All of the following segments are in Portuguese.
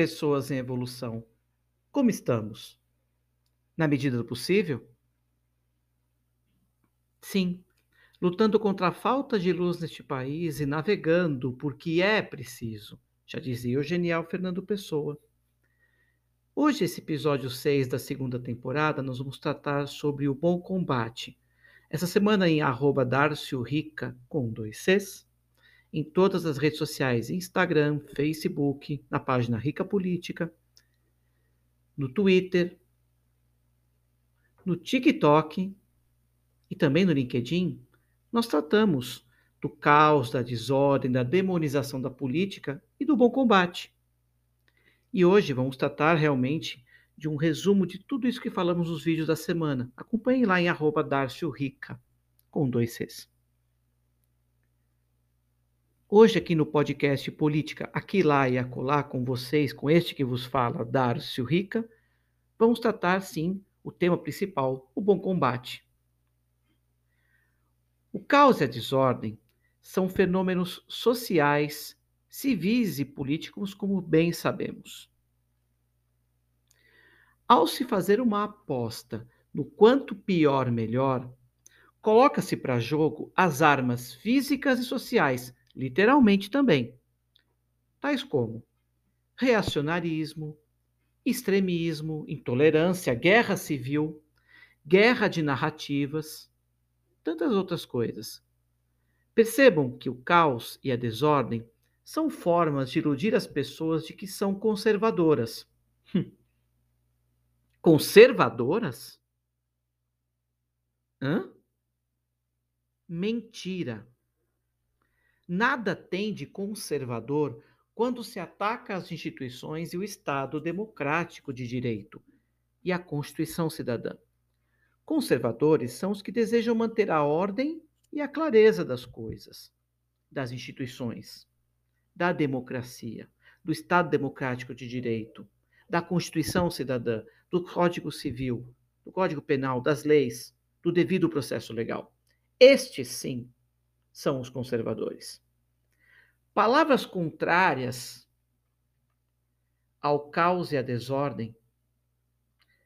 pessoas em evolução. Como estamos? Na medida do possível? Sim, lutando contra a falta de luz neste país e navegando porque é preciso, já dizia o genial Fernando Pessoa. Hoje, esse episódio 6 da segunda temporada, nós vamos tratar sobre o bom combate. Essa semana em arroba Rica, com dois Cs, em todas as redes sociais, Instagram, Facebook, na página Rica Política, no Twitter, no TikTok e também no LinkedIn, nós tratamos do caos, da desordem, da demonização da política e do bom combate. E hoje vamos tratar realmente de um resumo de tudo isso que falamos nos vídeos da semana. Acompanhem lá em arroba Rica, com dois Cs. Hoje, aqui no podcast Política, aqui, lá e acolá, com vocês, com este que vos fala, Darcio Rica, vamos tratar, sim, o tema principal, o bom combate. O caos e a desordem são fenômenos sociais, civis e políticos, como bem sabemos. Ao se fazer uma aposta no quanto pior melhor, coloca-se para jogo as armas físicas e sociais literalmente também, tais como reacionarismo, extremismo, intolerância, guerra civil, guerra de narrativas, tantas outras coisas. Percebam que o caos e a desordem são formas de iludir as pessoas de que são conservadoras. Hum. Conservadoras? Hã? Mentira. Nada tem de conservador quando se ataca as instituições e o Estado democrático de direito e a Constituição cidadã. Conservadores são os que desejam manter a ordem e a clareza das coisas, das instituições, da democracia, do Estado democrático de direito, da Constituição cidadã, do Código Civil, do Código Penal, das leis, do devido processo legal. Estes, sim, são os conservadores. Palavras contrárias ao caos e à desordem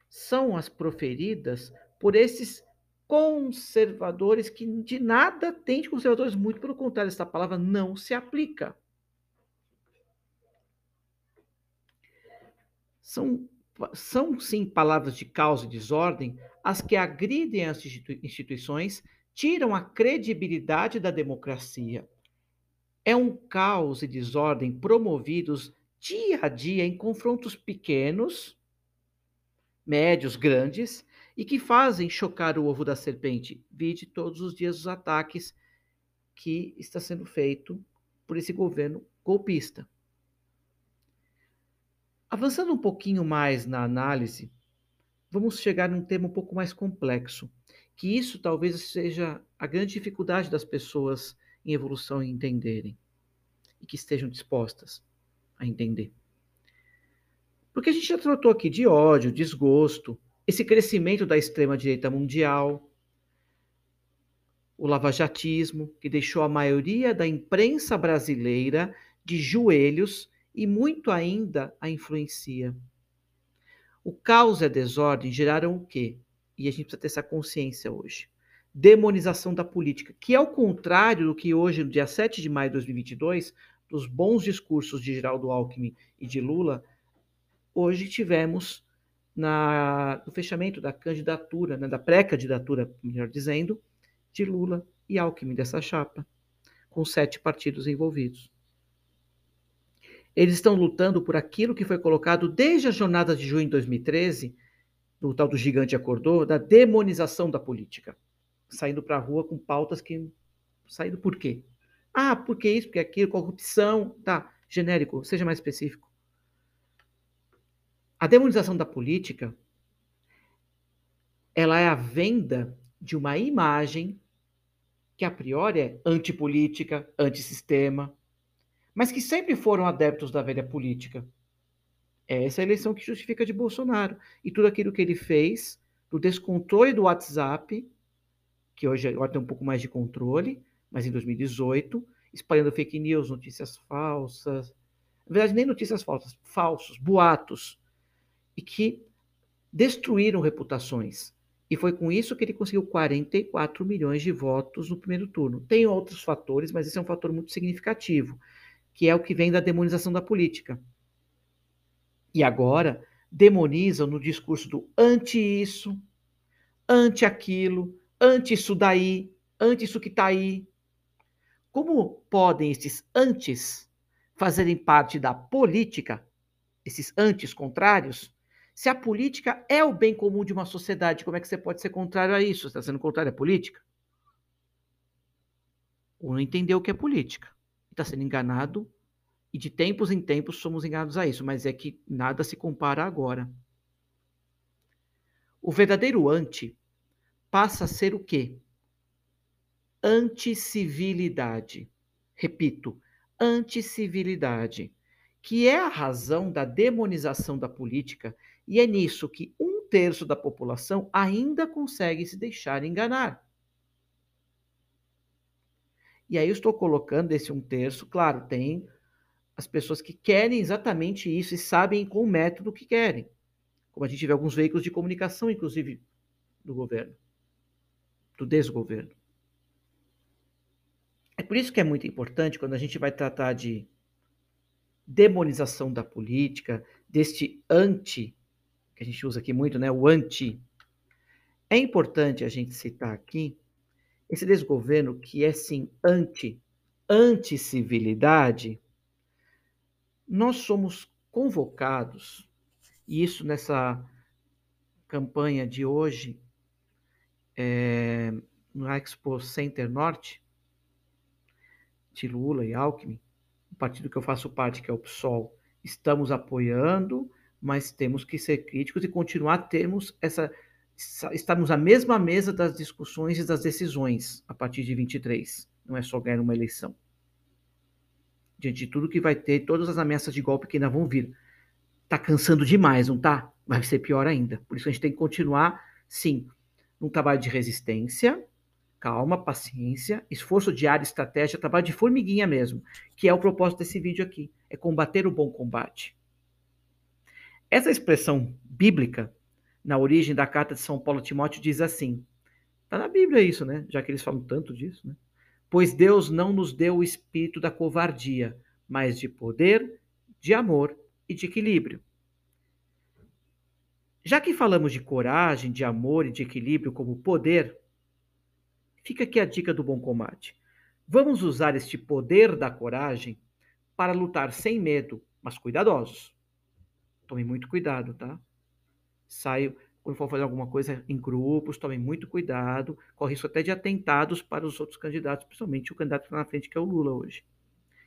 são as proferidas por esses conservadores que de nada têm de conservadores, muito pelo contrário, essa palavra não se aplica. São, são sim palavras de caos e desordem as que agridem as instituições tiram a credibilidade da democracia. É um caos e desordem promovidos dia a dia em confrontos pequenos, médios, grandes, e que fazem chocar o ovo da serpente. Vide todos os dias os ataques que está sendo feito por esse governo golpista. Avançando um pouquinho mais na análise, vamos chegar num tema um pouco mais complexo, que isso talvez seja a grande dificuldade das pessoas em evolução em entenderem e que estejam dispostas a entender. Porque a gente já tratou aqui de ódio, desgosto, esse crescimento da extrema-direita mundial, o lavajatismo, que deixou a maioria da imprensa brasileira de joelhos e muito ainda a influencia. O caos e a desordem geraram o quê? E a gente precisa ter essa consciência hoje. Demonização da política, que é o contrário do que hoje, no dia 7 de maio de 2022, dos bons discursos de Geraldo Alckmin e de Lula, hoje tivemos na, no fechamento da candidatura, né, da pré-candidatura, melhor dizendo, de Lula e Alckmin dessa chapa, com sete partidos envolvidos. Eles estão lutando por aquilo que foi colocado desde a jornada de junho de 2013, do tal do gigante acordou, da demonização da política, saindo para a rua com pautas que saindo por quê? Ah, porque isso, porque aquilo, corrupção, tá, genérico, seja mais específico. A demonização da política, ela é a venda de uma imagem que a priori é antipolítica, antissistema, mas que sempre foram adeptos da velha política. É essa eleição que justifica de Bolsonaro. E tudo aquilo que ele fez, do descontrole do WhatsApp, que hoje agora tem um pouco mais de controle, mas em 2018, espalhando fake news, notícias falsas, na verdade nem notícias falsas, falsos, boatos, e que destruíram reputações. E foi com isso que ele conseguiu 44 milhões de votos no primeiro turno. Tem outros fatores, mas esse é um fator muito significativo, que é o que vem da demonização da política. E agora demonizam no discurso do anti isso, anti aquilo, anti isso daí, anti isso que está aí. Como podem esses antes fazerem parte da política, esses antes contrários, se a política é o bem comum de uma sociedade, como é que você pode ser contrário a isso? Você está sendo contrário à política? Ou não entendeu o que é política. Está sendo enganado, e de tempos em tempos somos enganados a isso, mas é que nada se compara agora. O verdadeiro anti passa a ser o quê? Anticivilidade. Repito, anticivilidade, que é a razão da demonização da política e é nisso que um terço da população ainda consegue se deixar enganar. E aí eu estou colocando esse um terço, claro, tem as pessoas que querem exatamente isso e sabem com o método que querem. Como a gente vê alguns veículos de comunicação, inclusive, do governo, do desgoverno. É por isso que é muito importante quando a gente vai tratar de demonização da política, deste anti que a gente usa aqui muito, né? O anti. É importante a gente citar aqui esse desgoverno que é sim anti, anti-civilidade. Nós somos convocados, e isso nessa campanha de hoje, é, no Expo Center Norte, de Lula e Alckmin, o partido que eu faço parte, que é o PSOL, estamos apoiando mas temos que ser críticos e continuar termos essa estamos à mesma mesa das discussões e das decisões a partir de 23. Não é só ganhar uma eleição. Diante de tudo que vai ter, todas as ameaças de golpe que ainda vão vir. Tá cansando demais, não tá? Vai ser pior ainda. Por isso a gente tem que continuar, sim, num trabalho de resistência, calma, paciência, esforço diário, estratégia, trabalho de formiguinha mesmo, que é o propósito desse vídeo aqui, é combater o bom combate. Essa expressão bíblica, na origem da carta de São Paulo a Timóteo, diz assim: está na Bíblia isso, né? Já que eles falam tanto disso, né? Pois Deus não nos deu o espírito da covardia, mas de poder, de amor e de equilíbrio. Já que falamos de coragem, de amor e de equilíbrio como poder, fica aqui a dica do bom combate. Vamos usar este poder da coragem para lutar sem medo, mas cuidadosos. Tome muito cuidado, tá? Saio, quando for fazer alguma coisa em grupos, tome muito cuidado. Corre risco até de atentados para os outros candidatos, principalmente o candidato que está na frente, que é o Lula hoje.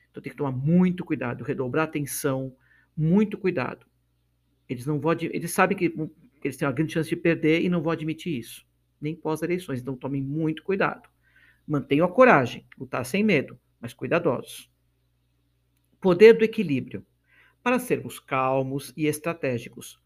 Então tem que tomar muito cuidado, redobrar atenção, muito cuidado. Eles não vão, eles sabem que eles têm uma grande chance de perder e não vão admitir isso, nem pós-eleições. Então tomem muito cuidado. Mantenham a coragem, lutar sem medo, mas cuidadosos. Poder do equilíbrio para sermos calmos e estratégicos.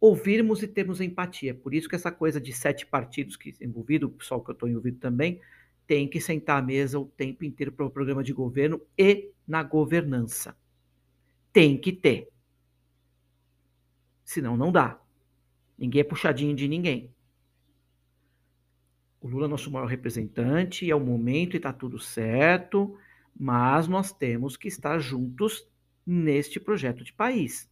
Ouvirmos e termos empatia. Por isso que essa coisa de sete partidos que envolvido, o pessoal que eu estou envolvido também, tem que sentar à mesa o tempo inteiro para o programa de governo e na governança. Tem que ter. Senão não dá. Ninguém é puxadinho de ninguém. O Lula é nosso maior representante, é o momento e está tudo certo, mas nós temos que estar juntos neste projeto de país.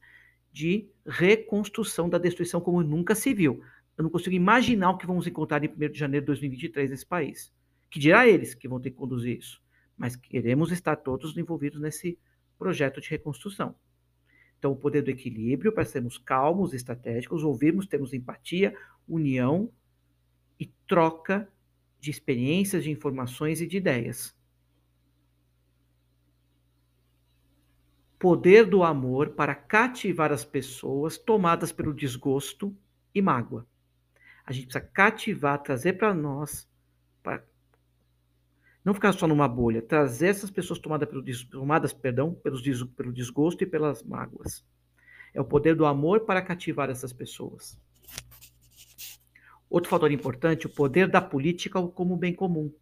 De reconstrução da destruição como nunca se viu. Eu não consigo imaginar o que vamos encontrar em 1 de janeiro de 2023 nesse país. Que dirá eles que vão ter que conduzir isso. Mas queremos estar todos envolvidos nesse projeto de reconstrução. Então, o poder do equilíbrio para sermos calmos, estratégicos, ouvirmos, termos empatia, união e troca de experiências, de informações e de ideias. Poder do amor para cativar as pessoas tomadas pelo desgosto e mágoa. A gente precisa cativar, trazer para nós, para não ficar só numa bolha, trazer essas pessoas tomadas, pelo, tomadas perdão, pelos, pelo desgosto e pelas mágoas. É o poder do amor para cativar essas pessoas. Outro fator importante, o poder da política como bem comum.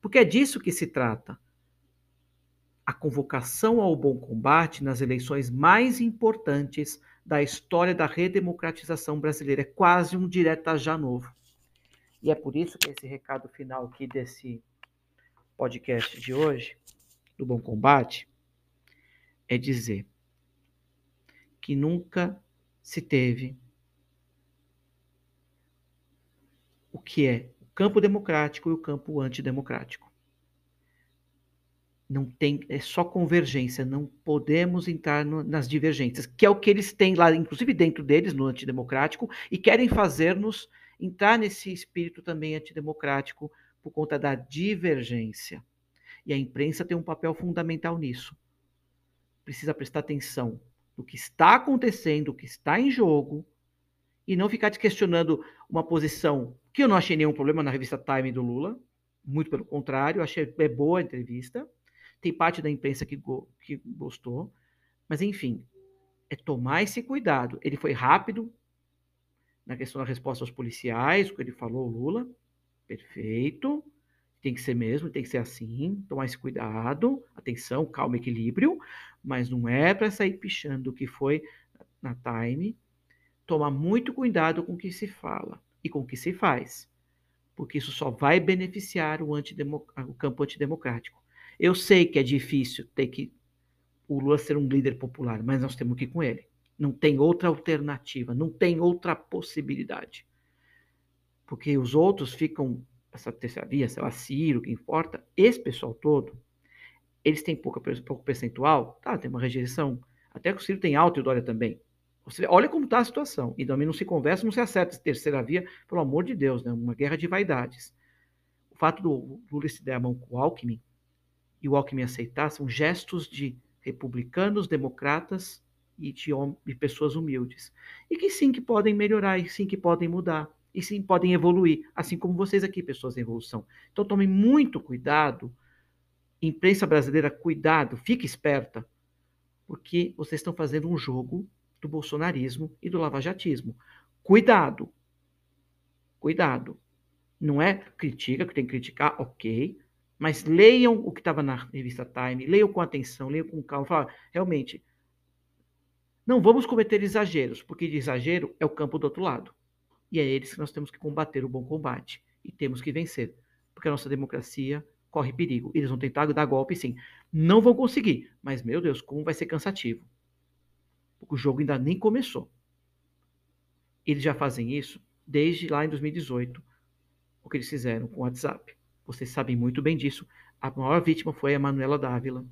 Porque é disso que se trata. A convocação ao bom combate nas eleições mais importantes da história da redemocratização brasileira. É quase um direta já novo. E é por isso que esse recado final aqui desse podcast de hoje, do Bom Combate, é dizer que nunca se teve o que é o campo democrático e o campo antidemocrático. Não tem, é só convergência, não podemos entrar no, nas divergências, que é o que eles têm lá, inclusive dentro deles, no antidemocrático, e querem fazer-nos entrar nesse espírito também antidemocrático por conta da divergência. E a imprensa tem um papel fundamental nisso. Precisa prestar atenção no que está acontecendo, o que está em jogo, e não ficar te questionando uma posição que eu não achei nenhum problema na revista Time do Lula. Muito pelo contrário, achei é boa a entrevista. Tem parte da imprensa que, go que gostou. Mas, enfim, é tomar esse cuidado. Ele foi rápido na questão da resposta aos policiais, o que ele falou, Lula. Perfeito. Tem que ser mesmo, tem que ser assim. Tomar esse cuidado, atenção, calma, equilíbrio. Mas não é para sair pichando o que foi na time. Tomar muito cuidado com o que se fala e com o que se faz. Porque isso só vai beneficiar o, o campo antidemocrático. Eu sei que é difícil ter que o Lula ser um líder popular, mas nós temos que ir com ele. Não tem outra alternativa, não tem outra possibilidade porque os outros ficam, essa terceira via, sei lá, Ciro, que importa, esse pessoal todo, eles têm pouco, pouco percentual, tá, tem uma rejeição, até que o Ciro tem alto e o Dória também. Olha como está a situação, e também não se conversa, não se acerta, terceira via, pelo amor de Deus, né, uma guerra de vaidades. O fato do Lula se der a mão com o Alckmin, e o Alckmin aceitar, são gestos de republicanos, democratas e de, de pessoas humildes. E que sim, que podem melhorar, e sim, que podem mudar e sim podem evoluir, assim como vocês aqui, pessoas em evolução. Então tomem muito cuidado, imprensa brasileira, cuidado, fique esperta, porque vocês estão fazendo um jogo do bolsonarismo e do lavajatismo. Cuidado, cuidado. Não é critica, que tem que criticar, ok, mas leiam o que estava na revista Time, leiam com atenção, leiam com calma, fala, realmente, não vamos cometer exageros, porque de exagero é o campo do outro lado. E é eles que nós temos que combater o bom combate. E temos que vencer. Porque a nossa democracia corre perigo. Eles vão tentar dar golpe, sim. Não vão conseguir. Mas, meu Deus, como vai ser cansativo. Porque o jogo ainda nem começou. Eles já fazem isso desde lá em 2018. O que eles fizeram com o WhatsApp. Vocês sabem muito bem disso. A maior vítima foi a Manuela Dávila.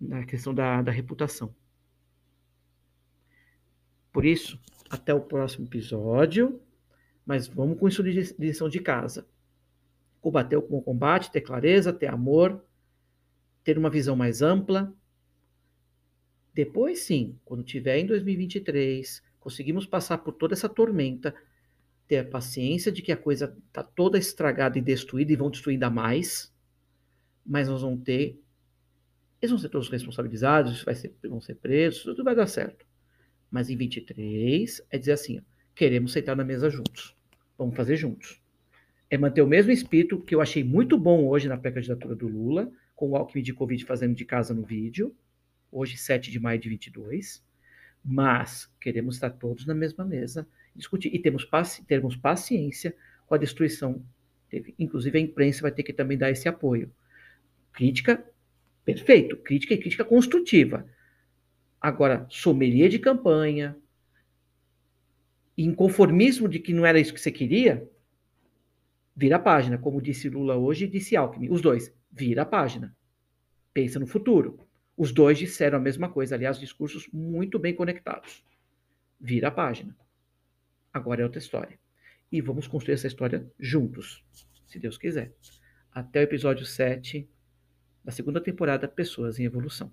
Na questão da, da reputação. Por isso, até o próximo episódio. Mas vamos com isso de lição de casa. Combater com o combate, ter clareza, ter amor, ter uma visão mais ampla. Depois, sim, quando tiver em 2023, conseguimos passar por toda essa tormenta, ter a paciência de que a coisa está toda estragada e destruída e vão destruir ainda mais, mas nós vamos ter. Eles vão ser todos responsabilizados, vai ser, vão ser presos, tudo vai dar certo. Mas em 23 é dizer assim: ó, queremos sentar na mesa juntos. Vamos fazer juntos. É manter o mesmo espírito que eu achei muito bom hoje na pré-candidatura do Lula, com o Alckmin de Covid fazendo de casa no vídeo, hoje 7 de maio de 22. Mas queremos estar todos na mesma mesa discutir. E temos, paci termos paciência com a destruição. Inclusive a imprensa vai ter que também dar esse apoio. Crítica, perfeito. Crítica e crítica construtiva Agora, sommelier de campanha, inconformismo de que não era isso que você queria, vira a página, como disse Lula hoje e disse Alckmin. Os dois, vira a página. Pensa no futuro. Os dois disseram a mesma coisa, aliás, discursos muito bem conectados. Vira a página. Agora é outra história. E vamos construir essa história juntos, se Deus quiser. Até o episódio 7 da segunda temporada Pessoas em Evolução.